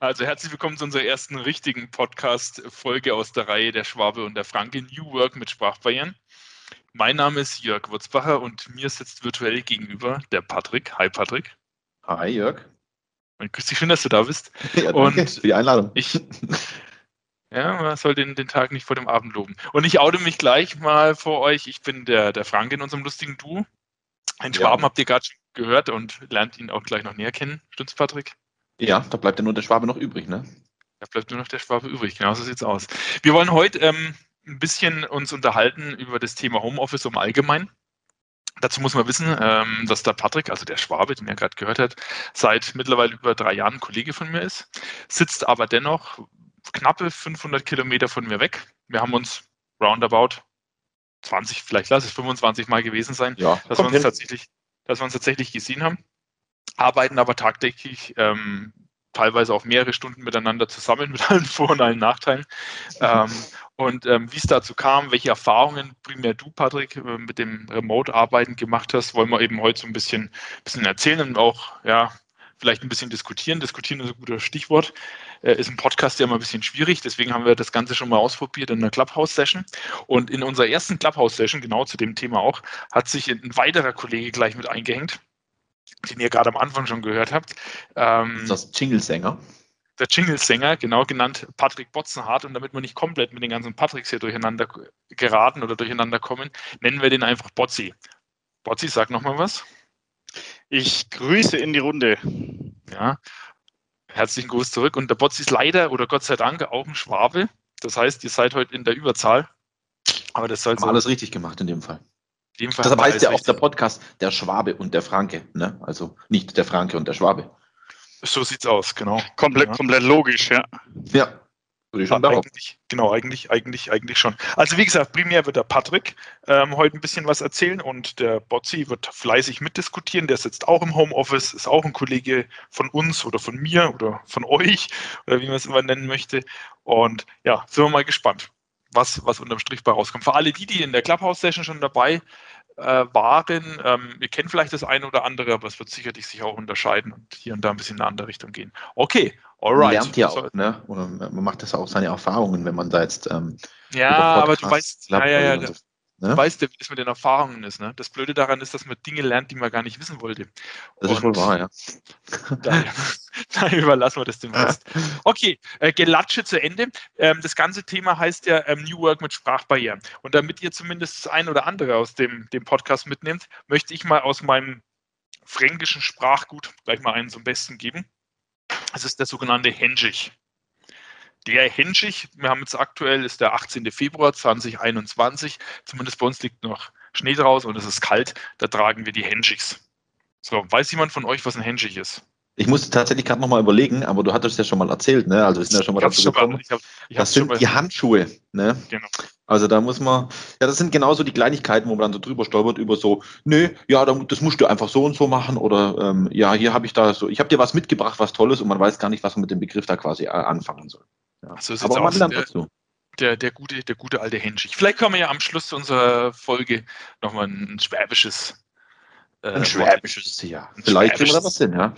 Also herzlich willkommen zu unserer ersten richtigen Podcast-Folge aus der Reihe Der Schwabe und der Franke New Work mit Sprachbarrieren. Mein Name ist Jörg Wurzbacher und mir sitzt virtuell gegenüber der Patrick. Hi Patrick. Hi Jörg. Und grüß dich, schön, dass du da bist. Ja, und für die Einladung. Ich, ja, man soll den, den Tag nicht vor dem Abend loben. Und ich oute mich gleich mal vor euch. Ich bin der, der Frank in unserem lustigen Duo. Ein Schwaben ja. habt ihr gerade schon gehört und lernt ihn auch gleich noch näher kennen. Stimmt's, Patrick? Ja, da bleibt ja nur der Schwabe noch übrig, ne? Da bleibt nur noch der Schwabe übrig, genau so sieht's aus. Wir wollen heute ähm, ein bisschen uns unterhalten über das Thema Homeoffice im Allgemeinen. Dazu muss man wissen, ähm, dass der Patrick, also der Schwabe, den er gerade gehört hat, seit mittlerweile über drei Jahren Kollege von mir ist, sitzt aber dennoch knappe 500 Kilometer von mir weg. Wir haben uns roundabout 20, vielleicht lass es 25 Mal gewesen sein, ja, dass, wir uns tatsächlich, dass wir uns tatsächlich gesehen haben arbeiten aber tagtäglich ähm, teilweise auch mehrere Stunden miteinander zusammen mit allen Vor- und allen Nachteilen. ähm, und ähm, wie es dazu kam, welche Erfahrungen primär du, Patrick, äh, mit dem Remote-Arbeiten gemacht hast, wollen wir eben heute so ein bisschen, bisschen erzählen und auch ja, vielleicht ein bisschen diskutieren. Diskutieren ist ein gutes Stichwort. Äh, ist ein Podcast ja immer ein bisschen schwierig, deswegen haben wir das Ganze schon mal ausprobiert in einer Clubhouse-Session. Und in unserer ersten Clubhouse-Session, genau zu dem Thema auch, hat sich ein weiterer Kollege gleich mit eingehängt den ihr gerade am Anfang schon gehört habt. Ähm, das Jingle-Sänger. Der Jingle-Sänger, genau genannt Patrick Botzenhardt. Und damit wir nicht komplett mit den ganzen Patricks hier durcheinander geraten oder durcheinander kommen, nennen wir den einfach Botzi. Botzi, sag nochmal was. Ich grüße in die Runde. Ja, herzlichen Gruß zurück. Und der Botzi ist leider oder Gott sei Dank auch ein Schwabe. Das heißt, ihr seid heute in der Überzahl. Aber das soll alles richtig gemacht in dem Fall. Deshalb heißt ja auch der Podcast der Schwabe und der Franke. Ne? Also nicht der Franke und der Schwabe. So sieht's aus, genau. Komplett, ja. komplett logisch, ja. Ja. Würde ich schon eigentlich, genau, eigentlich, eigentlich, eigentlich schon. Also wie gesagt, primär wird der Patrick ähm, heute ein bisschen was erzählen und der Botzi wird fleißig mitdiskutieren. Der sitzt auch im Homeoffice, ist auch ein Kollege von uns oder von mir oder von euch oder wie man es immer nennen möchte. Und ja, sind wir mal gespannt was, was unterm Strich bei rauskommt. Für alle die, die in der Clubhouse-Session schon dabei äh, waren, ähm, ihr kennt vielleicht das eine oder andere, aber es wird sicherlich sich auch unterscheiden und hier und da ein bisschen in eine andere Richtung gehen. Okay, alright. Man lernt ja auch, ne? Oder man macht das auch seine Erfahrungen, wenn man da jetzt ähm, Ja, aber du weißt, ja, ja, ja, so Ne? Du weißt ja, wie es mit den Erfahrungen ist. Ne? Das Blöde daran ist, dass man Dinge lernt, die man gar nicht wissen wollte. Das Und ist wohl wahr, ja. Daher, daher überlassen wir das dem Rest. Okay, äh, Gelatsche zu Ende. Ähm, das ganze Thema heißt ja ähm, New Work mit Sprachbarrieren. Und damit ihr zumindest das ein oder andere aus dem, dem Podcast mitnehmt, möchte ich mal aus meinem fränkischen Sprachgut gleich mal einen zum Besten geben. Das ist der sogenannte Henschich. Der Henschich, wir haben jetzt aktuell, ist der 18. Februar 2021. Zumindest bei uns liegt noch Schnee draußen und es ist kalt. Da tragen wir die Henschichs. So, weiß jemand von euch, was ein Henschich ist? Ich musste tatsächlich gerade nochmal überlegen, aber du hattest ja schon mal erzählt, ne? Also wir sind ja schon mal dazu gekommen. Ich hab, ich das sind die Handschuhe, ne? Genau. Also da muss man, ja, das sind genauso die Kleinigkeiten, wo man dann so drüber stolpert über so, nö, ja, das musst du einfach so und so machen oder ähm, ja, hier habe ich da so, ich habe dir was mitgebracht, was Tolles und man weiß gar nicht, was man mit dem Begriff da quasi äh, anfangen soll. Ja. So Aber man lernt dazu. Der, der, gute, der gute alte Henschich. Vielleicht können wir ja am Schluss unserer Folge nochmal ein schwäbisches äh, ein schwäbisches, ja. Vielleicht kriegen wir da was hin, ja.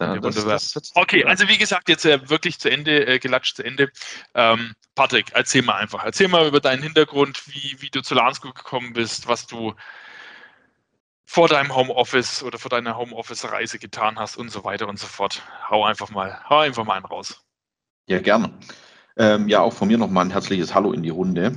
ja das, das, okay, also wie gesagt, jetzt äh, wirklich zu Ende, äh, gelatscht zu Ende. Ähm, Patrick, erzähl mal einfach. Erzähl mal über deinen Hintergrund, wie, wie du zu Lansco gekommen bist, was du vor deinem Homeoffice oder vor deiner Homeoffice-Reise getan hast und so weiter und so fort. Hau einfach mal, hau einfach mal einen raus. Ja, gerne. Ähm, ja, auch von mir nochmal ein herzliches Hallo in die Runde.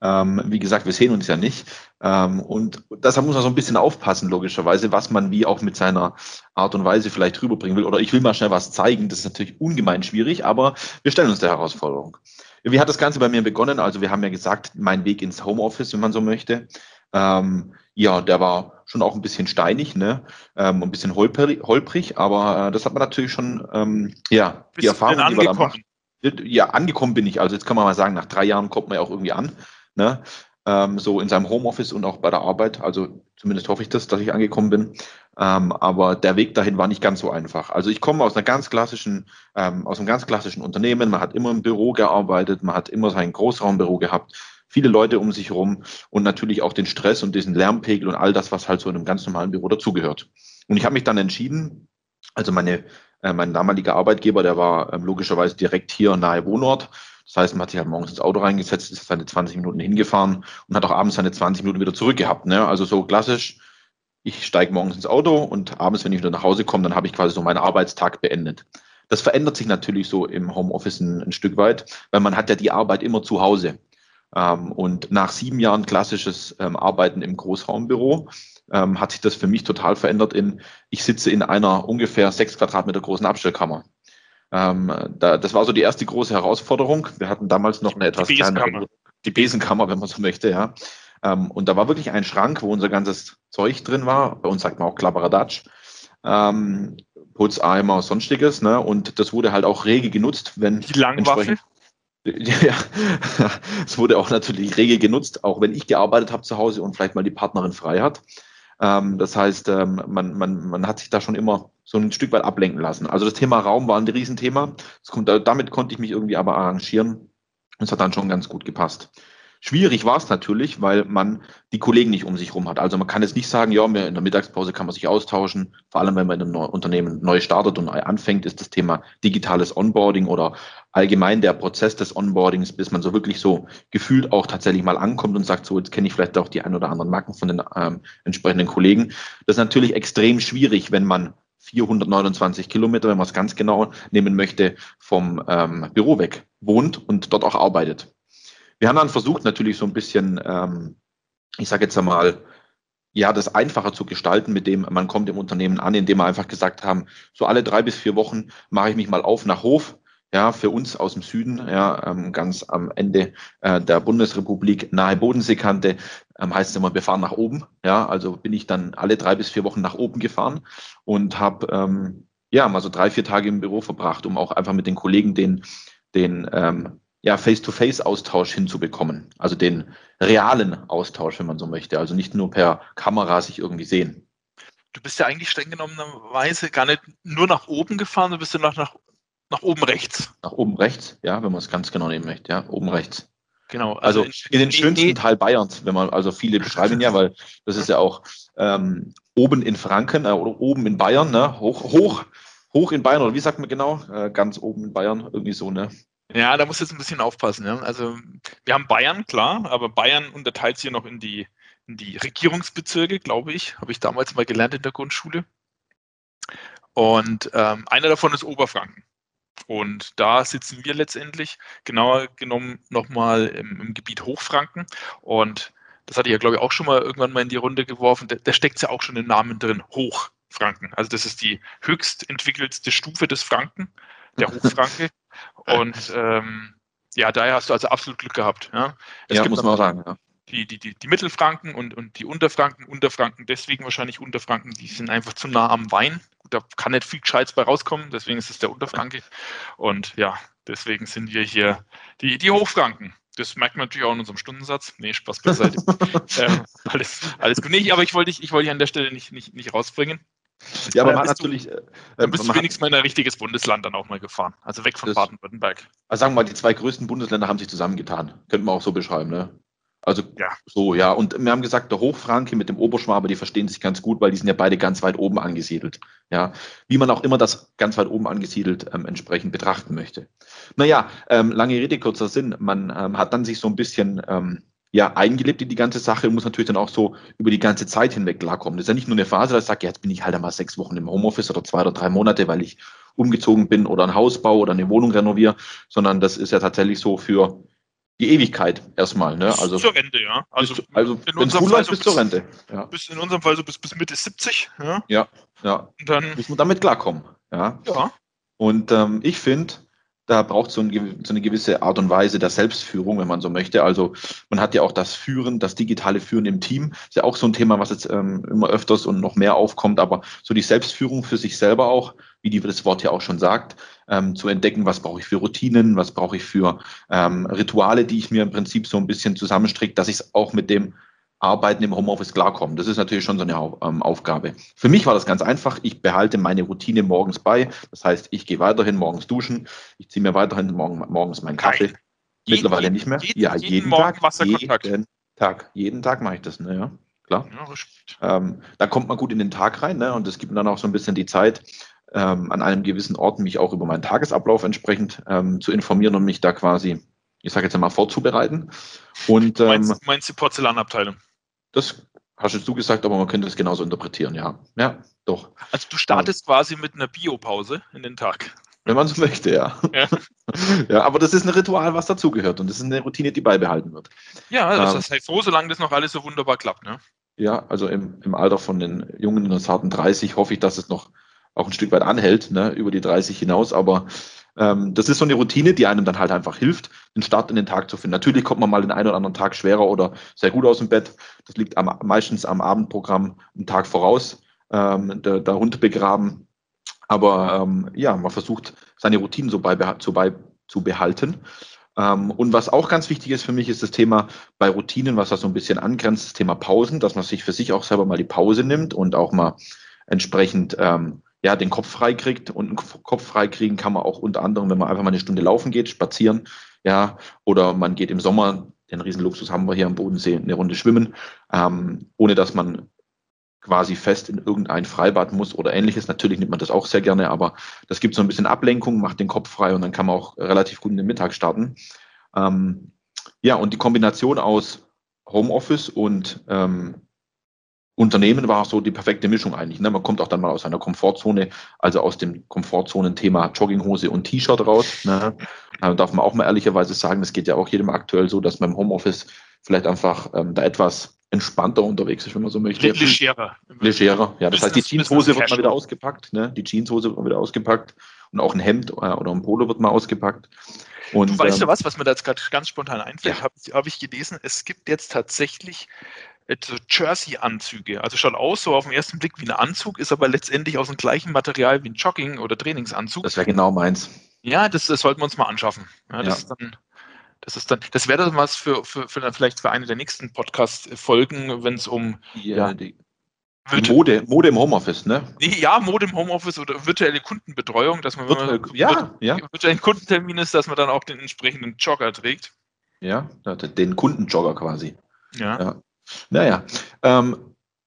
Ähm, wie gesagt, wir sehen uns ja nicht. Ähm, und deshalb muss man so ein bisschen aufpassen, logischerweise, was man wie auch mit seiner Art und Weise vielleicht rüberbringen will. Oder ich will mal schnell was zeigen. Das ist natürlich ungemein schwierig, aber wir stellen uns der Herausforderung. Wie hat das Ganze bei mir begonnen? Also wir haben ja gesagt, mein Weg ins Homeoffice, wenn man so möchte. Ähm, ja, der war schon auch ein bisschen steinig, ne? Ähm, ein bisschen holprig, holprig aber äh, das hat man natürlich schon, ähm, ja, die Erfahrung, die man da macht. Ja, angekommen bin ich. Also jetzt kann man mal sagen, nach drei Jahren kommt man ja auch irgendwie an, ne? Ähm, so in seinem Homeoffice und auch bei der Arbeit. Also zumindest hoffe ich das, dass ich angekommen bin. Ähm, aber der Weg dahin war nicht ganz so einfach. Also ich komme aus einer ganz klassischen, ähm, aus einem ganz klassischen Unternehmen. Man hat immer im Büro gearbeitet, man hat immer sein Großraumbüro gehabt viele Leute um sich herum und natürlich auch den Stress und diesen Lärmpegel und all das, was halt so in einem ganz normalen Büro dazugehört. Und ich habe mich dann entschieden, also meine Äh, mein damaliger Arbeitgeber, der war ähm, logischerweise direkt hier nahe Wohnort. Das heißt, man hat sich halt morgens ins Auto reingesetzt, ist seine 20 Minuten hingefahren und hat auch abends seine 20 Minuten wieder zurückgehabt. Ne? Also so klassisch, ich steige morgens ins Auto und abends, wenn ich wieder nach Hause komme, dann habe ich quasi so meinen Arbeitstag beendet. Das verändert sich natürlich so im Homeoffice ein, ein Stück weit, weil man hat ja die Arbeit immer zu Hause. Ähm, und nach sieben Jahren klassisches ähm, Arbeiten im Großraumbüro ähm, hat sich das für mich total verändert in, ich sitze in einer ungefähr sechs Quadratmeter großen Abstellkammer. Ähm, da, das war so die erste große Herausforderung. Wir hatten damals noch eine etwas die kleinere, die Besenkammer, wenn man so möchte, ja. Ähm, und da war wirklich ein Schrank, wo unser ganzes Zeug drin war. Bei uns sagt man auch Klapperadatsch. Ähm, Putzeimer, sonstiges, ne? Und das wurde halt auch rege genutzt, wenn die Langwaffe. Ja, es wurde auch natürlich rege genutzt, auch wenn ich gearbeitet habe zu Hause und vielleicht mal die Partnerin frei hat. Ähm, das heißt, ähm, man, man, man hat sich da schon immer so ein Stück weit ablenken lassen. Also das Thema Raum war ein Riesenthema. Kommt, damit konnte ich mich irgendwie aber arrangieren. Es hat dann schon ganz gut gepasst. Schwierig war es natürlich, weil man die Kollegen nicht um sich rum hat. Also man kann jetzt nicht sagen, ja, in der Mittagspause kann man sich austauschen. Vor allem, wenn man in einem Unternehmen neu startet und neu anfängt, ist das Thema digitales Onboarding oder allgemein der Prozess des Onboardings, bis man so wirklich so gefühlt auch tatsächlich mal ankommt und sagt, so jetzt kenne ich vielleicht auch die ein oder anderen Marken von den ähm, entsprechenden Kollegen. Das ist natürlich extrem schwierig, wenn man 429 Kilometer, wenn man es ganz genau nehmen möchte, vom ähm, Büro weg wohnt und dort auch arbeitet. Wir haben dann versucht, natürlich so ein bisschen, ähm, ich sage jetzt einmal, ja, das einfacher zu gestalten, mit dem man kommt im Unternehmen an, indem wir einfach gesagt haben, so alle drei bis vier Wochen mache ich mich mal auf nach Hof. Ja, für uns aus dem Süden, ja, ähm, ganz am Ende äh, der Bundesrepublik, nahe Bodenseekante, ähm, heißt es immer, wir fahren nach oben. Ja, also bin ich dann alle drei bis vier Wochen nach oben gefahren und habe ähm, ja mal so drei, vier Tage im Büro verbracht, um auch einfach mit den Kollegen den, den ähm, ja, Face-to-Face-Austausch hinzubekommen. Also den realen Austausch, wenn man so möchte. Also nicht nur per Kamera sich irgendwie sehen. Du bist ja eigentlich streng genommenerweise gar nicht nur nach oben gefahren, du bist ja noch nach, nach oben rechts. Nach oben rechts, ja, wenn man es ganz genau nehmen möchte, ja, oben rechts. Genau. Also, also in, in, den schönsten Teil Bayerns, wenn man, also viele beschreiben ja, weil das ist ja auch ähm, oben in Franken äh, oder oben in Bayern, ne, hoch, hoch, hoch in Bayern, oder wie sagt man genau? Äh, ganz oben in Bayern, irgendwie so, ne? Ja, da muss jetzt ein bisschen aufpassen. Ja? Also wir haben Bayern, klar, aber Bayern unterteilt sich ja noch in die, in die Regierungsbezirke, glaube ich. Habe ich damals mal gelernt in der Grundschule. Und ähm, einer davon ist Oberfranken. Und da sitzen wir letztendlich, genauer genommen, nochmal im, im Gebiet Hochfranken. Und das hatte ich ja, glaube ich, auch schon mal irgendwann mal in die Runde geworfen. Da, da steckt ja auch schon im Namen drin, Hochfranken. Also das ist die höchst entwickelste Stufe des Franken, der Hochfranke. Und ähm, ja, daher hast du also absolut Glück gehabt. Ja, es ja muss man auch sagen. Ja. Die, die, die, die Mittelfranken und, und die Unterfranken, Unterfranken, deswegen wahrscheinlich Unterfranken, die sind einfach zu nah am Wein. Da kann nicht viel Gescheites bei rauskommen, deswegen ist es der Unterfranke. Und ja, deswegen sind wir hier die, die Hochfranken. Das merkt man natürlich auch in unserem Stundensatz. Nee, Spaß beiseite. ähm, alles, alles gut. Nee, aber ich wollte dich, ich wollte dich an der Stelle nicht, nicht, nicht rausbringen. Ja, aber man hat natürlich. Du, äh, dann bist du wenigstens mal in ein richtiges Bundesland dann auch mal gefahren. Also weg von Baden-Württemberg. Also sagen wir mal, die zwei größten Bundesländer haben sich zusammengetan. Könnte man auch so beschreiben, ne? Also ja. so, ja. Und wir haben gesagt, der Hochfranke mit dem Oberschwabe, die verstehen sich ganz gut, weil die sind ja beide ganz weit oben angesiedelt. Ja, wie man auch immer das ganz weit oben angesiedelt ähm, entsprechend betrachten möchte. Naja, ähm, lange Rede, kurzer Sinn. Man ähm, hat dann sich so ein bisschen ähm, ja, eingelebt in die ganze Sache und muss natürlich dann auch so über die ganze Zeit hinweg klarkommen. Das ist ja nicht nur eine Phase, dass ich sage, ja, jetzt bin ich halt einmal sechs Wochen im Homeoffice oder zwei oder drei Monate, weil ich umgezogen bin oder ein Haus baue oder eine Wohnung renoviere, sondern das ist ja tatsächlich so für die Ewigkeit erstmal. Ne? Also, bis zur Rente, ja. Also, bis, also wenn es gut läuft, bis zur Rente. Ja. Bis in unserem Fall so bis, bis Mitte 70. Ja, ja. ja. Und dann muss man damit klarkommen. Ja. ja. Und ähm, ich finde, da braucht so, ein, so eine gewisse Art und Weise der Selbstführung, wenn man so möchte. Also man hat ja auch das Führen, das digitale Führen im Team. Ist ja auch so ein Thema, was jetzt ähm, immer öfters und noch mehr aufkommt. Aber so die Selbstführung für sich selber auch, wie die, das Wort ja auch schon sagt, ähm, zu entdecken, was brauche ich für Routinen, was brauche ich für ähm, Rituale, die ich mir im Prinzip so ein bisschen zusammenstricke, dass ich es auch mit dem Arbeiten im Homeoffice klarkommen. Das ist natürlich schon so eine ähm, Aufgabe. Für mich war das ganz einfach. Ich behalte meine Routine morgens bei. Das heißt, ich gehe weiterhin morgens duschen. Ich ziehe mir weiterhin morgen, morgens meinen Kaffee. Nein. Mittlerweile jeden, nicht mehr. Jeden, ja, jeden, jeden Tag. Jeden Tag. Jeden Tag mache ich das. Ne, ja, klar. Ja, ähm, da kommt man gut in den Tag rein. Ne, und es gibt mir dann auch so ein bisschen die Zeit, ähm, an einem gewissen Ort mich auch über meinen Tagesablauf entsprechend ähm, zu informieren und mich da quasi, ich sage jetzt mal, vorzubereiten. Und, ähm, meinst, meinst du Porzellanabteilung? Das hast jetzt du gesagt, aber man könnte es genauso interpretieren, ja. Ja, doch. Also du startest ja. quasi mit einer Biopause in den Tag. Wenn man so möchte, ja. ja. ja. aber das ist ein Ritual, was dazugehört und das ist eine Routine, die beibehalten wird. Ja, das ähm, ist halt froh, solange das noch alles so wunderbar klappt, ne? Ja, also im, im Alter von den Jungen in der zarten 30 hoffe ich, dass es noch auch ein Stück weit anhält, ne, über die 30 hinaus, aber ähm, das ist so eine Routine, die einem dann halt einfach hilft, den Start in den Tag zu finden. Natürlich kommt man mal den einen oder anderen Tag schwerer oder sehr gut aus dem Bett. Das liegt am, meistens am Abendprogramm einen Tag voraus, ähm, der, der Hund begraben. Aber ähm, ja, man versucht, seine Routinen so bei, zu, bei, zu behalten. Ähm, und was auch ganz wichtig ist für mich, ist das Thema bei Routinen, was da so ein bisschen angrenzt, das Thema Pausen, dass man sich für sich auch selber mal die Pause nimmt und auch mal entsprechend ähm, ja, den Kopf frei kriegt. Und einen Kopf frei kriegen kann man auch unter anderem, wenn man einfach mal eine Stunde laufen geht, spazieren, ja, oder man geht im Sommer, den Riesenluxus haben wir hier am Bodensee, eine Runde schwimmen, ähm, ohne dass man quasi fest in irgendein Freibad muss oder ähnliches. Natürlich nimmt man das auch sehr gerne, aber das gibt so ein bisschen Ablenkung, macht den Kopf frei und dann kann man auch relativ gut in den Mittag starten. Ähm, ja, und die Kombination aus Homeoffice und ähm, Unternehmen war so die perfekte Mischung eigentlich. Ne? Man kommt auch dann mal aus seiner Komfortzone, also aus dem Komfortzonen-Thema Jogginghose und T-Shirt raus. Ne? Da darf man auch mal ehrlicherweise sagen, das geht ja auch jedem aktuell so, dass man im Homeoffice vielleicht einfach ähm, da etwas entspannter unterwegs ist, wenn man so möchte. Legerer. Legerer, ja. Das heißt, die Jeanshose wird mal wieder ausgepackt, ne? Die Jeanshose wird mal wieder ausgepackt und auch ein Hemd äh, oder ein Polo wird mal ausgepackt. Und, du weißt ähm, du was, was mir da jetzt gerade ganz spontan einfällt, ja. habe hab ich gelesen, es gibt jetzt tatsächlich so Jersey-Anzüge. Also schaut aus so auf den ersten Blick wie ein Anzug, ist aber letztendlich aus dem gleichen Material wie ein Jogging- oder Trainingsanzug. Das wäre genau meins. Ja, das, das, sollten wir uns mal anschaffen. Ja, das, ja. Ist dann, das ist dann, das wäre dann was für, für, für vielleicht für eine der nächsten Podcast-Folgen, wenn es um ja, die, Mode, Mode im Homeoffice, ne? Ja, Mode im Homeoffice oder virtuelle Kundenbetreuung, dass man, Virtuell, man ja, ja. virtuellen Kundentermin ist, dass man dann auch den entsprechenden Jogger trägt. Ja, den Kundenjogger quasi. Ja. ja. Naja, ähm,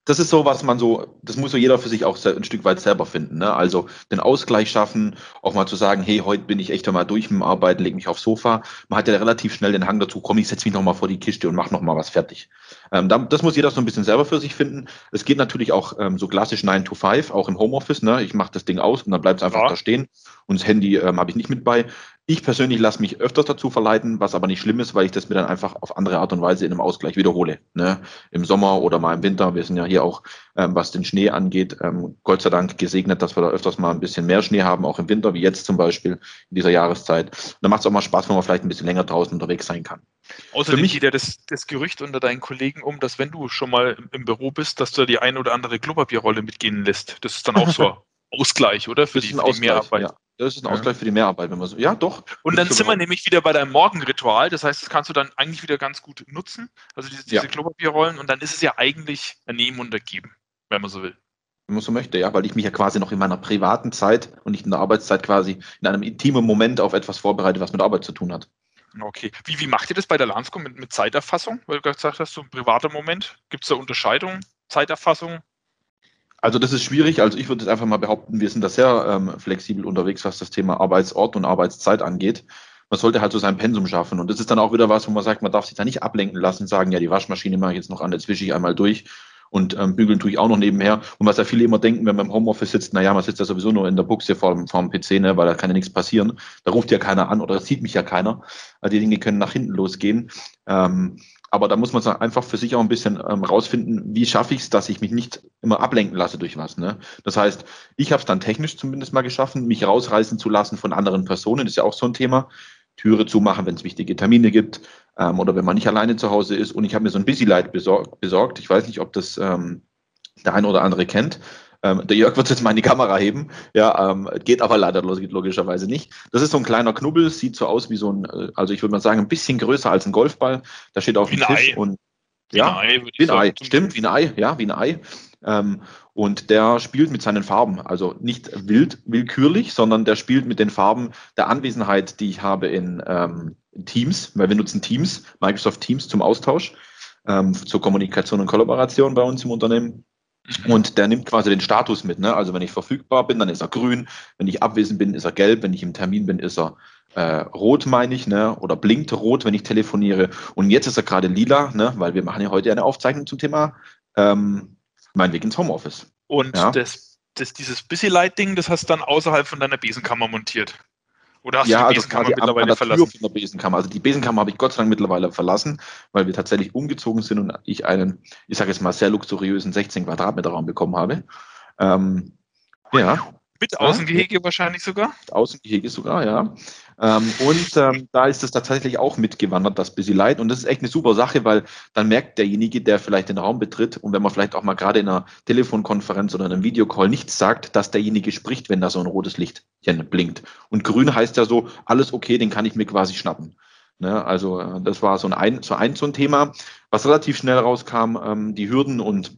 das ist so, was man so, das muss so jeder für sich auch ein Stück weit selber finden. Ne? Also den Ausgleich schaffen, auch mal zu sagen, hey, heute bin ich echt einmal durch mit dem Arbeiten, leg mich aufs Sofa. Man hat ja relativ schnell den Hang dazu, komm, ich setze mich nochmal vor die Kiste und mach nochmal was fertig. Ähm, das muss jeder so ein bisschen selber für sich finden. Es geht natürlich auch ähm, so klassisch 9 to 5, auch im Homeoffice. Ne? Ich mache das Ding aus und dann bleibt es einfach ja. da stehen. Und das Handy ähm, habe ich nicht mit bei. Ich persönlich lasse mich öfters dazu verleiten, was aber nicht schlimm ist, weil ich das mir dann einfach auf andere Art und Weise in einem Ausgleich wiederhole. Ne? Im Sommer oder mal im Winter. Wir sind ja hier auch, ähm, was den Schnee angeht, ähm, Gott sei Dank gesegnet, dass wir da öfters mal ein bisschen mehr Schnee haben, auch im Winter, wie jetzt zum Beispiel in dieser Jahreszeit. Und dann macht es auch mal Spaß, wenn man vielleicht ein bisschen länger draußen unterwegs sein kann. Außerdem mich geht ja das, das Gerücht unter deinen Kollegen um, dass wenn du schon mal im Büro bist, dass du die ein oder andere Klopapierrolle mitgehen lässt. Das ist dann auch so Ausgleich, oder? Für, die, für die Mehrarbeit. Ja. Das ist ein Ausgleich für die Mehrarbeit, wenn man so. Ja, doch. Und dann sind wir nämlich wieder bei deinem Morgenritual. Das heißt, das kannst du dann eigentlich wieder ganz gut nutzen. Also diese, diese ja. Klopapierrollen. Und dann ist es ja eigentlich ein Nehmen und Ergeben, wenn man so will. Wenn man so möchte, ja, weil ich mich ja quasi noch in meiner privaten Zeit und nicht in der Arbeitszeit quasi in einem intimen Moment auf etwas vorbereite, was mit Arbeit zu tun hat. Okay. Wie, wie macht ihr das bei der Lansco mit, mit Zeiterfassung? Weil du gesagt hast, so ein privater Moment. Gibt es da Unterscheidungen? Zeiterfassung? Also das ist schwierig. Also ich würde jetzt einfach mal behaupten, wir sind da sehr ähm, flexibel unterwegs, was das Thema Arbeitsort und Arbeitszeit angeht. Man sollte halt so sein Pensum schaffen. Und das ist dann auch wieder was, wo man sagt, man darf sich da nicht ablenken lassen, sagen, ja, die Waschmaschine mache ich jetzt noch an, jetzt wische ich einmal durch und ähm, bügeln tue ich auch noch nebenher. Und was ja viele immer denken, wenn man im Homeoffice sitzt, naja, man sitzt ja sowieso nur in der Buchse vor, vor dem PC, ne, weil da kann ja nichts passieren. Da ruft ja keiner an oder sieht mich ja keiner. Also die Dinge können nach hinten losgehen. Ähm, aber da muss man einfach für sich auch ein bisschen ähm, rausfinden, wie schaffe ich es, dass ich mich nicht immer ablenken lasse durch was. Ne? Das heißt, ich habe es dann technisch zumindest mal geschaffen, mich rausreißen zu lassen von anderen Personen. Ist ja auch so ein Thema. Türe zumachen, wenn es wichtige Termine gibt ähm, oder wenn man nicht alleine zu Hause ist. Und ich habe mir so ein Busy Light besorgt. Ich weiß nicht, ob das ähm, der eine oder andere kennt. Ähm, der Jörg wird jetzt mal in die Kamera heben. Ja, ähm, geht aber leider logischerweise nicht. Das ist so ein kleiner Knubbel, sieht so aus wie so ein, äh, also ich würde mal sagen, ein bisschen größer als ein Golfball. Da steht auf dem Tisch Ei. und wie ja, ein Ei, wie ein Ei, stimmt, wie ein Ei, ja, wie ein Ei. Ähm, und der spielt mit seinen Farben, also nicht wild, willkürlich, sondern der spielt mit den Farben der Anwesenheit, die ich habe in, ähm, Teams, weil wir nutzen Teams, Microsoft Teams zum Austausch, ähm, zur Kommunikation und Kollaboration bei uns im Unternehmen. Und der nimmt quasi den Status mit. Ne? Also wenn ich verfügbar bin, dann ist er grün. Wenn ich abwesend bin, ist er gelb. Wenn ich im Termin bin, ist er äh, rot, meine ich, ne? oder blinkt rot, wenn ich telefoniere. Und jetzt ist er gerade lila, ne? weil wir machen ja heute eine Aufzeichnung zum Thema ähm, mein Weg ins Homeoffice. Und ja? das, das, dieses Busy Light-Ding, das hast du dann außerhalb von deiner Besenkammer montiert. Oder hast ja, du die also Besenkammer mittlerweile verlassen? Der Besenkammer. Also die Besenkammer habe ich Gott sei Dank mittlerweile verlassen, weil wir tatsächlich umgezogen sind und ich einen, ich sage jetzt mal, sehr luxuriösen 16 Quadratmeter Raum bekommen habe. Ähm, ja. Mit Außengehege ja. wahrscheinlich sogar? Außengehege sogar, ja. Ähm, und ähm, da ist es tatsächlich auch mitgewandert, das Busy Light. Und das ist echt eine super Sache, weil dann merkt derjenige, der vielleicht den Raum betritt und wenn man vielleicht auch mal gerade in einer Telefonkonferenz oder einem Videocall nichts sagt, dass derjenige spricht, wenn da so ein rotes Lichtchen blinkt. Und grün heißt ja so, alles okay, den kann ich mir quasi schnappen. Ne, also äh, das war so ein, so ein, so ein Thema, was relativ schnell rauskam, ähm, die Hürden und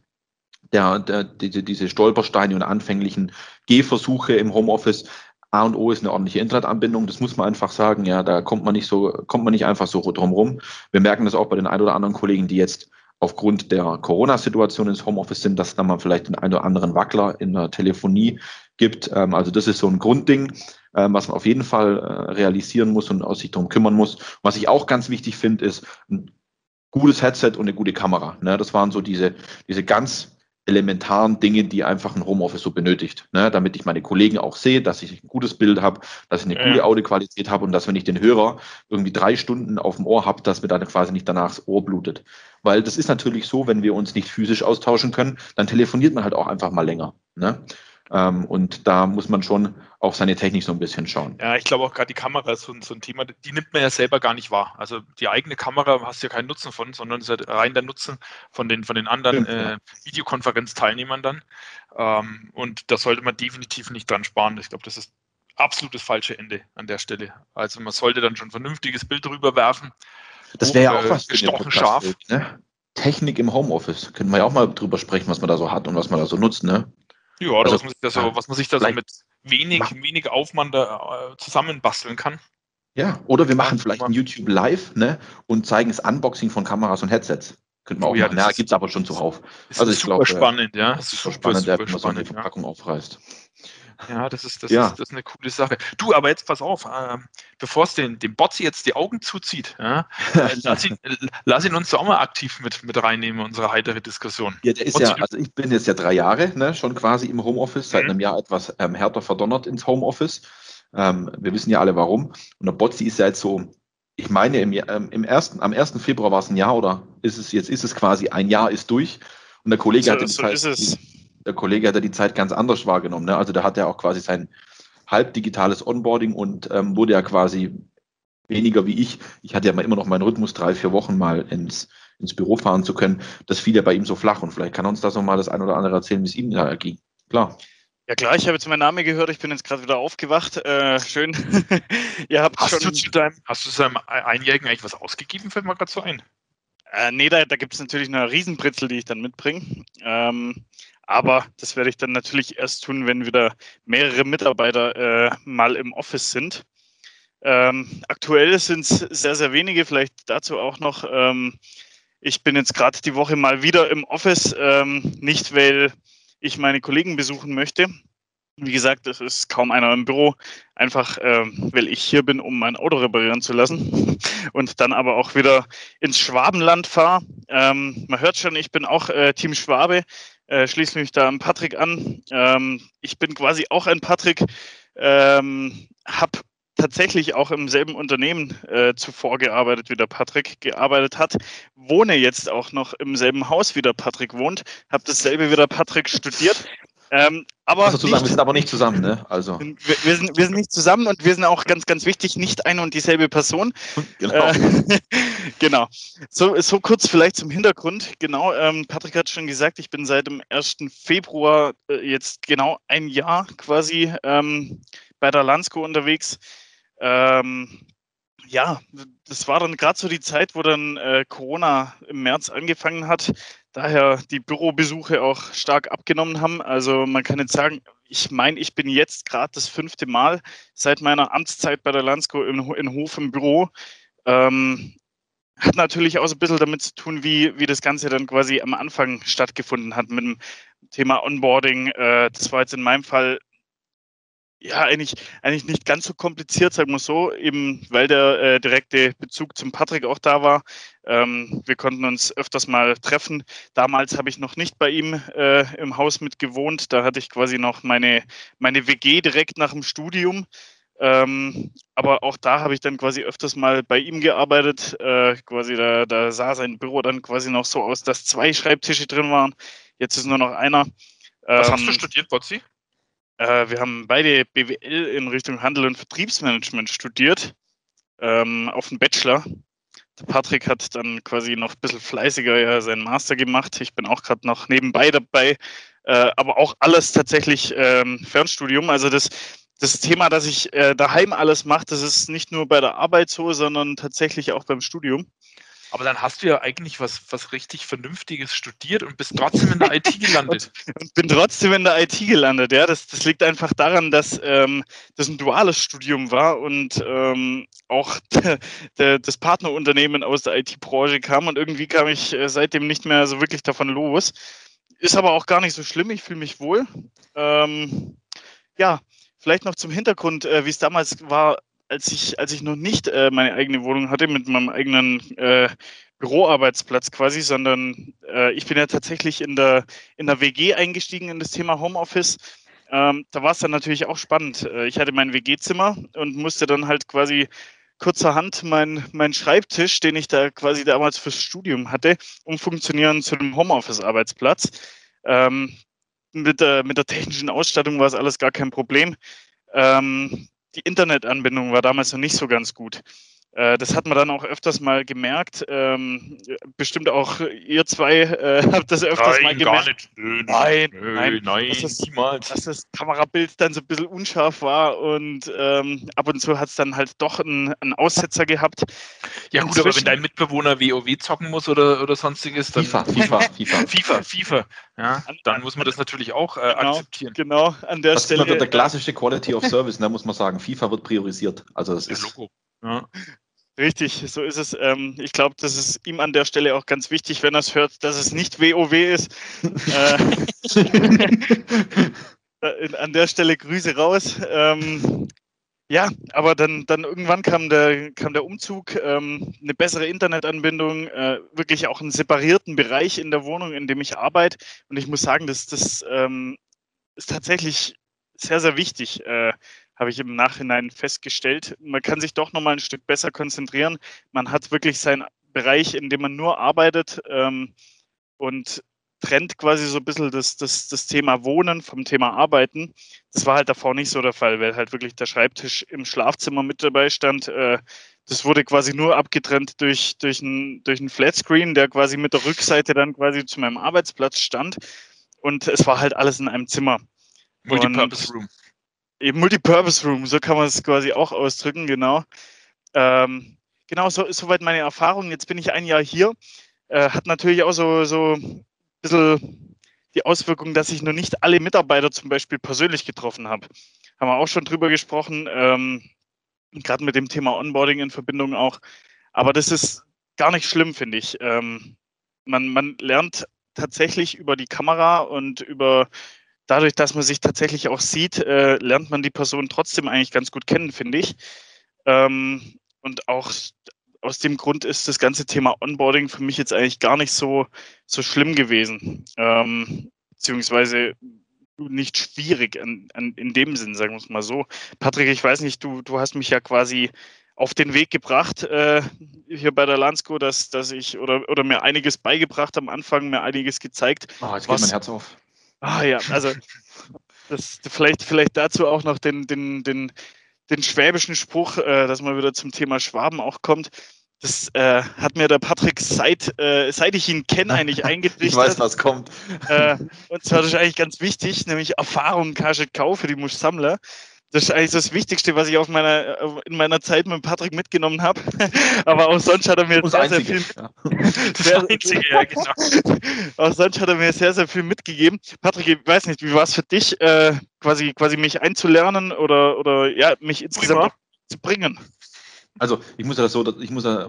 der, der, die, diese Stolpersteine und anfänglichen Gehversuche im Homeoffice. A und O ist eine ordentliche Internetanbindung, das muss man einfach sagen. Ja, da kommt man nicht so, kommt man nicht einfach so drumherum. Wir merken das auch bei den ein oder anderen Kollegen, die jetzt aufgrund der Corona-Situation ins Homeoffice sind, dass da mal vielleicht den einen oder anderen Wackler in der Telefonie gibt. Ähm, also das ist so ein Grundding, ähm, was man auf jeden Fall äh, realisieren muss und aus sich darum kümmern muss. Was ich auch ganz wichtig finde, ist ein gutes Headset und eine gute Kamera. Ne? Das waren so diese, diese ganz elementaren Dinge, die einfach ein Homeoffice so benötigt, ne? damit ich meine Kollegen auch sehe, dass ich ein gutes Bild habe, dass ich eine ja. gute Audioqualität habe und dass, wenn ich den Hörer irgendwie drei Stunden auf dem Ohr habe, dass mir dann quasi nicht danach das Ohr blutet. Weil das ist natürlich so, wenn wir uns nicht physisch austauschen können, dann telefoniert man halt auch einfach mal länger. Ne? Ähm, und da muss man schon auf seine Technik so ein bisschen schauen. Ja, ich glaube auch gerade die Kamera ist so ein, so ein, Thema, die nimmt man ja selber gar nicht wahr. Also die eigene Kamera hast du ja keinen Nutzen von, sondern es ist ja rein der Nutzen von den, von den anderen äh, Videokonferenzteilnehmern dann. Ähm, und da sollte man definitiv nicht dran sparen. Ich glaube, das ist absolut das falsche Ende an der Stelle. Also man sollte dann schon ein vernünftiges Bild drüber werfen. Das wäre ja auch was gestochen scharf. Ne? Technik im Homeoffice. Können wir ja auch mal drüber sprechen, was man da so hat und was man da so nutzt, ne? Ja, also, was, man sich da so, was man sich da so mit wenig, wenig Aufwand da, äh, zusammenbasteln kann. Ja, oder wir machen vielleicht ein YouTube Live ne, und zeigen das Unboxing von Kameras und Headsets. Könnten wir auch oh, ja, machen. Ja, gibt es aber schon zuhauf. Also ich glaube, spannend, ja. Das ist super, spannend, super, der, wenn man so eine Verpackung ja. aufreißt. Ja, das ist, das, ja. Ist, das ist eine coole Sache. Du, aber jetzt pass auf, äh, bevor es den, dem Botzi jetzt die Augen zuzieht, ja, äh, lass, ihn, lass ihn uns doch auch mal aktiv mit, mit reinnehmen in unsere heitere Diskussion. Ja, der ist Botzi, ja, also ich bin jetzt ja drei Jahre ne, schon quasi im Homeoffice, seit mhm. einem Jahr etwas ähm, härter verdonnert ins Homeoffice. Ähm, wir wissen ja alle warum. Und der Botzi ist ja jetzt so, ich meine, im, ähm, im ersten, am 1. Februar war es ein Jahr oder ist es, jetzt ist es quasi ein Jahr ist durch. Und der Kollege so, hatte so ist es der Kollege hat ja die Zeit ganz anders wahrgenommen. Ne? Also da hat er auch quasi sein halb digitales Onboarding und ähm, wurde ja quasi weniger wie ich. Ich hatte ja immer noch meinen Rhythmus, drei, vier Wochen mal ins, ins Büro fahren zu können. Das fiel ja bei ihm so flach und vielleicht kann er uns das nochmal das ein oder andere erzählen, wie es ihm da erging. Klar. Ja klar, ich habe jetzt meinen Namen gehört, ich bin jetzt gerade wieder aufgewacht. Äh, schön. Ihr habt hast schon. Du zu deinem, hast du zu deinem Einjährigen eigentlich was ausgegeben, fällt mir gerade so ein? Äh, nee, da, da gibt es natürlich eine Riesenbritzel, die ich dann mitbringe. Ähm, aber das werde ich dann natürlich erst tun, wenn wieder mehrere Mitarbeiter äh, mal im Office sind. Ähm, aktuell sind es sehr, sehr wenige, vielleicht dazu auch noch. Ähm, ich bin jetzt gerade die Woche mal wieder im Office, ähm, nicht weil ich meine Kollegen besuchen möchte. Wie gesagt, es ist kaum einer im Büro, einfach ähm, weil ich hier bin, um mein Auto reparieren zu lassen und dann aber auch wieder ins Schwabenland fahre. Ähm, man hört schon, ich bin auch äh, Team Schwabe äh, schließe mich da an Patrick an. Ähm, ich bin quasi auch ein Patrick, ähm, habe tatsächlich auch im selben Unternehmen äh, zuvor gearbeitet, wie der Patrick gearbeitet hat, wohne jetzt auch noch im selben Haus, wie der Patrick wohnt, habe dasselbe wie der Patrick studiert ähm, aber also zusammen, nicht, wir sind aber nicht zusammen, ne? Also. Wir, wir, sind, wir sind nicht zusammen und wir sind auch ganz, ganz wichtig, nicht eine und dieselbe Person. Genau. Äh, genau. So, so kurz vielleicht zum Hintergrund. Genau, ähm, Patrick hat schon gesagt, ich bin seit dem 1. Februar äh, jetzt genau ein Jahr quasi ähm, bei der Landsco unterwegs. Ähm, ja, das war dann gerade so die Zeit, wo dann äh, Corona im März angefangen hat daher die Bürobesuche auch stark abgenommen haben. Also man kann jetzt sagen, ich meine, ich bin jetzt gerade das fünfte Mal seit meiner Amtszeit bei der Landsco in, in Hof im Büro. Ähm, hat natürlich auch so ein bisschen damit zu tun, wie, wie das Ganze dann quasi am Anfang stattgefunden hat mit dem Thema Onboarding. Äh, das war jetzt in meinem Fall ja, eigentlich, eigentlich nicht ganz so kompliziert, sagen wir so, eben weil der äh, direkte Bezug zum Patrick auch da war. Ähm, wir konnten uns öfters mal treffen. Damals habe ich noch nicht bei ihm äh, im Haus mit gewohnt. Da hatte ich quasi noch meine, meine WG direkt nach dem Studium. Ähm, aber auch da habe ich dann quasi öfters mal bei ihm gearbeitet. Äh, quasi da, da sah sein Büro dann quasi noch so aus, dass zwei Schreibtische drin waren. Jetzt ist nur noch einer. Was ähm, hast du ähm, studiert, Botzi? Äh, wir haben beide BWL in Richtung Handel und Vertriebsmanagement studiert, ähm, auf dem Bachelor. Der Patrick hat dann quasi noch ein bisschen fleißiger ja, seinen Master gemacht. Ich bin auch gerade noch nebenbei dabei, äh, aber auch alles tatsächlich ähm, Fernstudium. Also das, das Thema, dass ich äh, daheim alles mache, das ist nicht nur bei der Arbeit so, sondern tatsächlich auch beim Studium. Aber dann hast du ja eigentlich was, was richtig Vernünftiges studiert und bist trotzdem in der IT gelandet. und bin trotzdem in der IT gelandet, ja. Das, das liegt einfach daran, dass ähm, das ein duales Studium war und ähm, auch de, de, das Partnerunternehmen aus der IT-Branche kam und irgendwie kam ich äh, seitdem nicht mehr so wirklich davon los. Ist aber auch gar nicht so schlimm, ich fühle mich wohl. Ähm, ja, vielleicht noch zum Hintergrund, äh, wie es damals war, als ich, als ich noch nicht äh, meine eigene Wohnung hatte mit meinem eigenen äh, Büroarbeitsplatz quasi, sondern äh, ich bin ja tatsächlich in der, in der WG eingestiegen in das Thema Homeoffice. Ähm, da war es dann natürlich auch spannend. Äh, ich hatte mein WG-Zimmer und musste dann halt quasi kurzerhand meinen mein Schreibtisch, den ich da quasi damals fürs Studium hatte, umfunktionieren zu einem Homeoffice-Arbeitsplatz. Ähm, mit, der, mit der technischen Ausstattung war es alles gar kein Problem. Ähm, die Internetanbindung war damals noch nicht so ganz gut. Äh, das hat man dann auch öfters mal gemerkt. Ähm, bestimmt auch ihr zwei äh, habt das öfters nein, mal gemerkt. Gar nicht. Nö, nein, nö, nein, nein, dass das, niemals. Dass das Kamerabild dann so ein bisschen unscharf war und ähm, ab und zu hat es dann halt doch einen, einen Aussetzer gehabt. Ja gut, aber wenn dein Mitbewohner WoW zocken muss oder, oder sonstiges, dann FIFA, FIFA, FIFA, FIFA, FIFA. Ja, dann muss man das natürlich auch äh, genau, akzeptieren. Genau, an der das Stelle. Das ist der klassische Quality of Service, da ne, muss man sagen. FIFA wird priorisiert. Also das ist Logo. Ja. Richtig, so ist es. Ähm, ich glaube, das ist ihm an der Stelle auch ganz wichtig, wenn er es hört, dass es nicht WoW ist. äh, an der Stelle Grüße raus. Ähm, ja, aber dann, dann irgendwann kam der, kam der Umzug, ähm, eine bessere Internetanbindung, äh, wirklich auch einen separierten Bereich in der Wohnung, in dem ich arbeite. Und ich muss sagen, das, das ähm, ist tatsächlich sehr, sehr wichtig. Äh, habe ich im Nachhinein festgestellt. Man kann sich doch nochmal ein Stück besser konzentrieren. Man hat wirklich seinen Bereich, in dem man nur arbeitet ähm, und trennt quasi so ein bisschen das, das, das Thema Wohnen vom Thema Arbeiten. Das war halt davor nicht so der Fall, weil halt wirklich der Schreibtisch im Schlafzimmer mit dabei stand. Äh, das wurde quasi nur abgetrennt durch, durch einen durch ein Flatscreen, der quasi mit der Rückseite dann quasi zu meinem Arbeitsplatz stand. Und es war halt alles in einem Zimmer. Multipurpose Room. Eben Multipurpose Room, so kann man es quasi auch ausdrücken, genau. Ähm, genau, so soweit meine Erfahrung. Jetzt bin ich ein Jahr hier. Äh, hat natürlich auch so, so ein bisschen die Auswirkung, dass ich noch nicht alle Mitarbeiter zum Beispiel persönlich getroffen habe. Haben wir auch schon drüber gesprochen, ähm, gerade mit dem Thema Onboarding in Verbindung auch. Aber das ist gar nicht schlimm, finde ich. Ähm, man, man lernt tatsächlich über die Kamera und über, dadurch, dass man sich tatsächlich auch sieht, äh, lernt man die Person trotzdem eigentlich ganz gut kennen, finde ich. Ähm, und auch aus dem Grund ist das ganze Thema Onboarding für mich jetzt eigentlich gar nicht so, so schlimm gewesen. Ähm, beziehungsweise nicht schwierig an, an, in dem Sinn, sagen wir es mal so. Patrick, ich weiß nicht, du, du hast mich ja quasi auf den Weg gebracht äh, hier bei der Landsco, dass, dass ich oder, oder mir einiges beigebracht am Anfang, mir einiges gezeigt. Oh, jetzt geht mein Herz auf. Ah ja, also das, vielleicht, vielleicht dazu auch noch den, den, den, den schwäbischen Spruch, äh, dass man wieder zum Thema Schwaben auch kommt. Das äh, hat mir der Patrick seit, äh, seit ich ihn kenne eigentlich eingetrichtert. ich weiß, was kommt. Äh, und zwar das ist eigentlich ganz wichtig, nämlich Erfahrung kannst du kaufen, die du sammeln. Das ist eigentlich das Wichtigste, was ich auf meiner, in meiner Zeit mit Patrick mitgenommen habe. Aber auch sonst hat er mir sehr, sehr viel. Ja. Sehr, einzige, ja, genau. auch sonst hat er mir sehr, sehr viel mitgegeben. Patrick, ich weiß nicht, wie war es für dich, äh, quasi, quasi mich einzulernen oder, oder ja, mich insgesamt zu bringen? Also ich muss ja das so, ich muss ja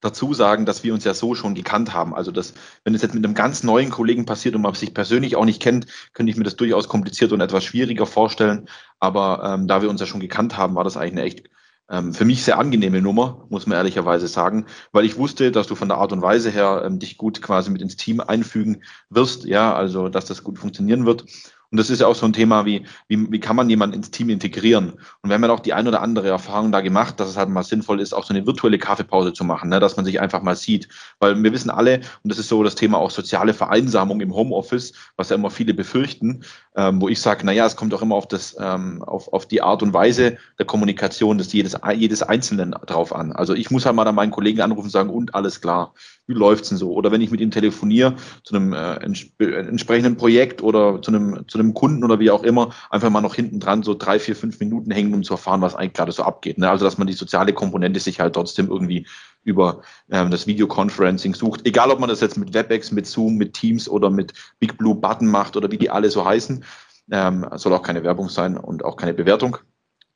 dazu sagen, dass wir uns ja so schon gekannt haben. Also das, wenn es jetzt mit einem ganz neuen Kollegen passiert und man sich persönlich auch nicht kennt, könnte ich mir das durchaus kompliziert und etwas schwieriger vorstellen. Aber ähm, da wir uns ja schon gekannt haben, war das eigentlich eine echt ähm, für mich sehr angenehme Nummer, muss man ehrlicherweise sagen, weil ich wusste, dass du von der Art und Weise her ähm, dich gut quasi mit ins Team einfügen wirst, ja, also dass das gut funktionieren wird. Und das ist ja auch so ein Thema, wie, wie, wie kann man jemanden ins Team integrieren? Und wir haben ja auch die ein oder andere Erfahrung da gemacht, dass es halt mal sinnvoll ist, auch so eine virtuelle Kaffeepause zu machen, ne? dass man sich einfach mal sieht. Weil wir wissen alle, und das ist so das Thema auch soziale Vereinsamung im Homeoffice, was ja immer viele befürchten, ähm, wo ich sage, naja, es kommt auch immer auf, das, ähm, auf, auf die Art und Weise der Kommunikation des jedes, jedes Einzelnen drauf an. Also ich muss halt mal dann meinen Kollegen anrufen und sagen, und alles klar wie läuft's denn so? Oder wenn ich mit ihm telefoniere zu einem äh, entsprechenden Projekt oder zu einem, zu einem Kunden oder wie auch immer, einfach mal noch hinten dran so drei, vier, fünf Minuten hängen, um zu erfahren, was eigentlich gerade so abgeht. Ne? Also dass man die soziale Komponente sich halt trotzdem irgendwie über ähm, das Videoconferencing sucht. Egal, ob man das jetzt mit WebEx, mit Zoom, mit Teams oder mit Big Blue Button macht oder wie die alle so heißen. Ähm, soll auch keine Werbung sein und auch keine Bewertung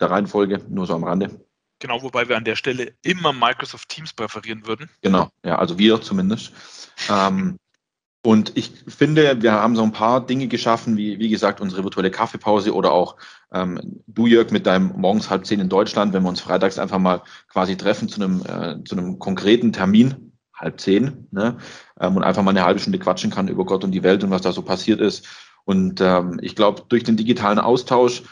der Reihenfolge, nur so am Rande. Genau, wobei wir an der Stelle immer Microsoft Teams präferieren würden. Genau, ja, also wir zumindest. Ähm, und ich finde, wir haben so ein paar Dinge geschaffen, wie, wie gesagt, unsere virtuelle Kaffeepause oder auch ähm, du, Jörg, mit deinem morgens halb zehn in Deutschland, wenn wir uns freitags einfach mal quasi treffen zu einem, äh, zu einem konkreten Termin, halb zehn, ne, ähm, und einfach mal eine halbe Stunde quatschen kann über Gott und die Welt und was da so passiert ist. Und ähm, ich glaube, durch den digitalen Austausch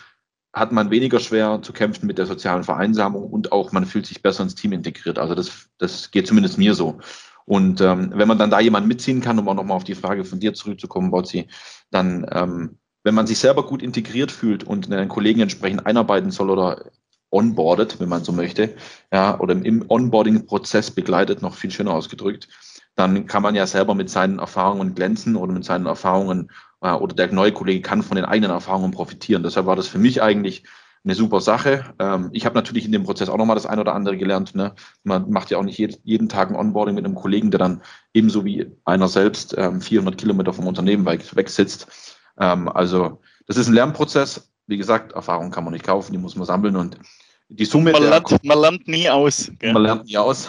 hat man weniger schwer zu kämpfen mit der sozialen Vereinsamung und auch man fühlt sich besser ins Team integriert. Also das, das geht zumindest mir so. Und ähm, wenn man dann da jemanden mitziehen kann, um auch nochmal auf die Frage von dir zurückzukommen, Botzi, dann, ähm, wenn man sich selber gut integriert fühlt und einen Kollegen entsprechend einarbeiten soll oder onboardet, wenn man so möchte, ja, oder im Onboarding-Prozess begleitet, noch viel schöner ausgedrückt, dann kann man ja selber mit seinen Erfahrungen glänzen oder mit seinen Erfahrungen oder der neue Kollege kann von den eigenen Erfahrungen profitieren. Deshalb war das für mich eigentlich eine super Sache. Ähm, ich habe natürlich in dem Prozess auch nochmal das eine oder andere gelernt. Ne? Man macht ja auch nicht jeden Tag ein Onboarding mit einem Kollegen, der dann ebenso wie einer selbst 400 ähm, Kilometer vom Unternehmen weg sitzt. Ähm, also das ist ein Lernprozess. Wie gesagt, Erfahrung kann man nicht kaufen, die muss man sammeln und die Summe. Man, lernt, man lernt nie aus. Gell? Man lernt nie aus.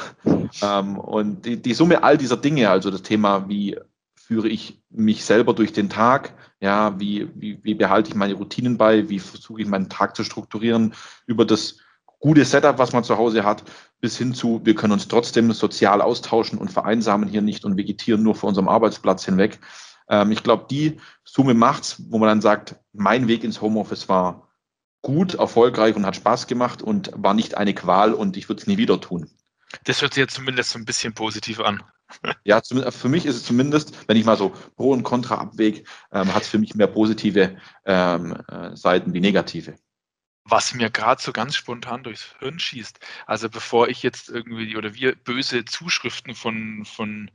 und die, die Summe all dieser Dinge, also das Thema, wie führe ich mich selber durch den Tag? Ja, wie, wie, wie behalte ich meine Routinen bei? Wie versuche ich meinen Tag zu strukturieren über das gute Setup, was man zu Hause hat, bis hin zu, wir können uns trotzdem sozial austauschen und vereinsamen hier nicht und vegetieren nur vor unserem Arbeitsplatz hinweg. Ähm, ich glaube, die Summe macht's, wo man dann sagt, mein Weg ins Homeoffice war gut, erfolgreich und hat Spaß gemacht und war nicht eine Qual und ich würde es nie wieder tun. Das hört sich jetzt zumindest so ein bisschen positiv an. Ja, für mich ist es zumindest, wenn ich mal so Pro und Contra abwäge, ähm, hat es für mich mehr positive ähm, äh, Seiten wie negative. Was mir gerade so ganz spontan durchs Hirn schießt, also bevor ich jetzt irgendwie oder wir böse Zuschriften von, von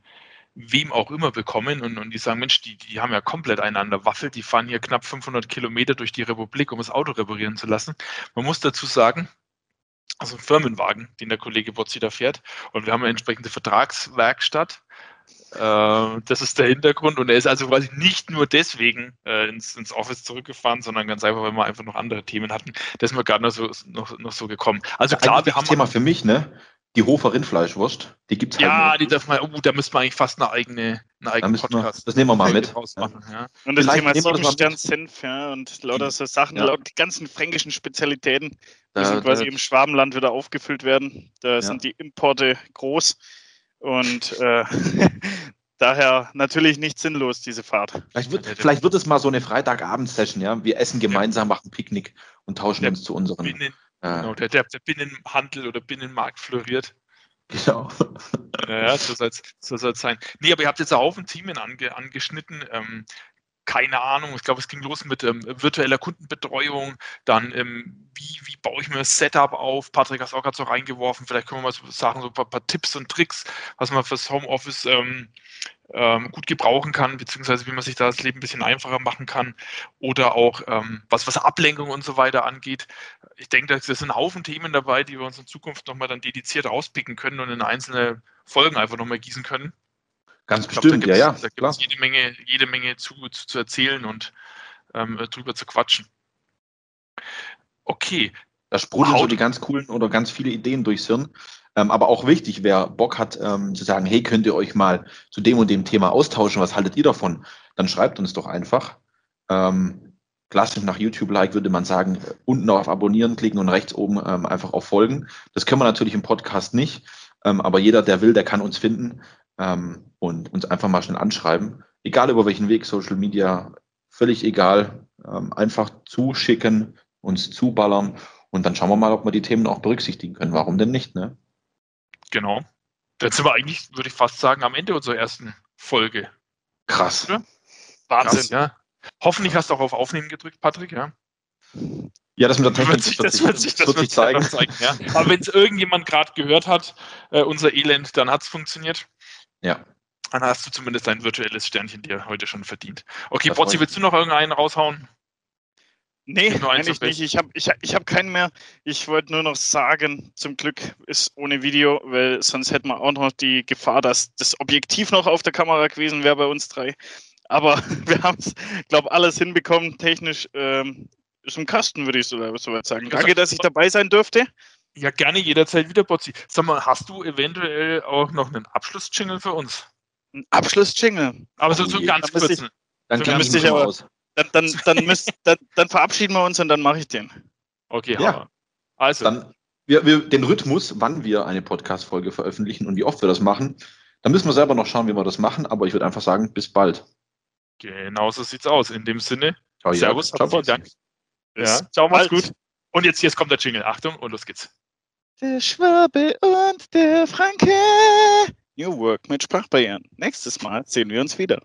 wem auch immer bekommen und, und die sagen, Mensch, die, die haben ja komplett einander waffelt, die fahren hier knapp 500 Kilometer durch die Republik, um das Auto reparieren zu lassen. Man muss dazu sagen, also ein Firmenwagen, den der Kollege Botzi da fährt. Und wir haben eine entsprechende Vertragswerkstatt. Äh, das ist der Hintergrund. Und er ist also quasi nicht nur deswegen äh, ins, ins Office zurückgefahren, sondern ganz einfach, weil wir einfach noch andere Themen hatten. Das ist mir gerade noch so, noch, noch so gekommen. Also klar, wir haben. Thema für mich, ne? Die Hofer Rindfleischwurst, die gibt es halt. Ja, die darf man, oh, da müsste man eigentlich fast eine eigene, eine eigene Podcast. Wir, das nehmen wir mal mit. Machen, ja. Und das Vielleicht Thema Siebenstern-Senf, ja, und lauter so Sachen, ja. die ganzen fränkischen Spezialitäten müssen da, quasi da, im Schwabenland wieder aufgefüllt werden. Da ja. sind die Importe groß und äh, daher natürlich nicht sinnlos, diese Fahrt. Vielleicht wird, vielleicht wird es mal so eine Freitagabend-Session, ja. Wir essen gemeinsam, machen Picknick und tauschen uns zu unseren. Binnen, Genau, der, der, der Binnenhandel oder Binnenmarkt floriert. Genau. Ja, so soll es so sein. Nee, aber ihr habt jetzt einen Haufen Themen ange, angeschnitten. Ähm, keine Ahnung, ich glaube, es ging los mit ähm, virtueller Kundenbetreuung, dann ähm, wie, wie baue ich mir das Setup auf? Patrick hast auch gerade so reingeworfen, vielleicht können wir mal so sagen, so ein paar, paar Tipps und Tricks, was man fürs Homeoffice ähm, gut gebrauchen kann, beziehungsweise wie man sich da das Leben ein bisschen einfacher machen kann oder auch ähm, was, was Ablenkung und so weiter angeht. Ich denke, da sind ein Haufen Themen dabei, die wir uns in Zukunft nochmal dann dediziert rauspicken können und in einzelne Folgen einfach nochmal gießen können. Ganz ich bestimmt, glaub, ja, ja. Da gibt es jede Menge, jede Menge zu, zu, zu erzählen und ähm, drüber zu quatschen. Okay, Da sprudeln so die ganz coolen oder ganz viele Ideen durchs Hirn. Ähm, aber auch wichtig, wer Bock hat ähm, zu sagen, hey, könnt ihr euch mal zu dem und dem Thema austauschen, was haltet ihr davon? Dann schreibt uns doch einfach. Ähm, klassisch nach YouTube-Like würde man sagen, unten auf Abonnieren klicken und rechts oben ähm, einfach auf Folgen. Das können wir natürlich im Podcast nicht, ähm, aber jeder, der will, der kann uns finden ähm, und uns einfach mal schnell anschreiben. Egal über welchen Weg, Social Media, völlig egal. Einfach zuschicken, uns zuballern und dann schauen wir mal, ob wir die Themen auch berücksichtigen können. Warum denn nicht, ne? Genau. Dann sind wir eigentlich, würde ich fast sagen, am Ende unserer ersten Folge. Krass. Oder? Wahnsinn. Krass, ja. Hoffentlich hast du auch auf Aufnehmen gedrückt, Patrick, ja? Ja, das mit der Technik, das wird sich, das wird sich, das wird sich zeigen. zeigen ja. Aber wenn es irgendjemand gerade gehört hat, äh, unser Elend, dann hat es funktioniert. Ja. Dann hast du zumindest ein virtuelles Sternchen dir heute schon verdient. Okay, Botzi, willst du noch irgendeinen raushauen? Nee, eigentlich nicht. Ich habe ich, ich hab keinen mehr. Ich wollte nur noch sagen, zum Glück ist ohne Video, weil sonst hätten wir auch noch die Gefahr, dass das Objektiv noch auf der Kamera gewesen wäre bei uns drei. Aber wir haben es, glaube alles hinbekommen. Technisch ähm, ist im Kasten, würde ich so, weit sagen. Danke, dass ich dabei sein dürfte. Ja, gerne jederzeit wieder, Botzi. Sag mal, hast du eventuell auch noch einen Abschlussjingle für uns? Ein Abschlussjingle? Aber so, so ganz kurz. Dann, so müsste ich aber, aus. Dann, dann, dann, müsst, dann, dann, verabschieden wir uns und dann mache ich den. Okay, ja. Also. Dann, wir, wir, den Rhythmus, wann wir eine Podcast-Folge veröffentlichen und wie oft wir das machen, da müssen wir selber noch schauen, wie wir das machen, aber ich würde einfach sagen, bis bald. Genau so sieht's aus. In dem Sinne, oh, ja. Servus, ciao, vielen Dank. Ja. Ciao, mach's gut. Und jetzt, jetzt kommt der Jingle. Achtung und los geht's. Der Schwabe und der Franke. New Work mit Sprachbarrieren. Nächstes Mal sehen wir uns wieder.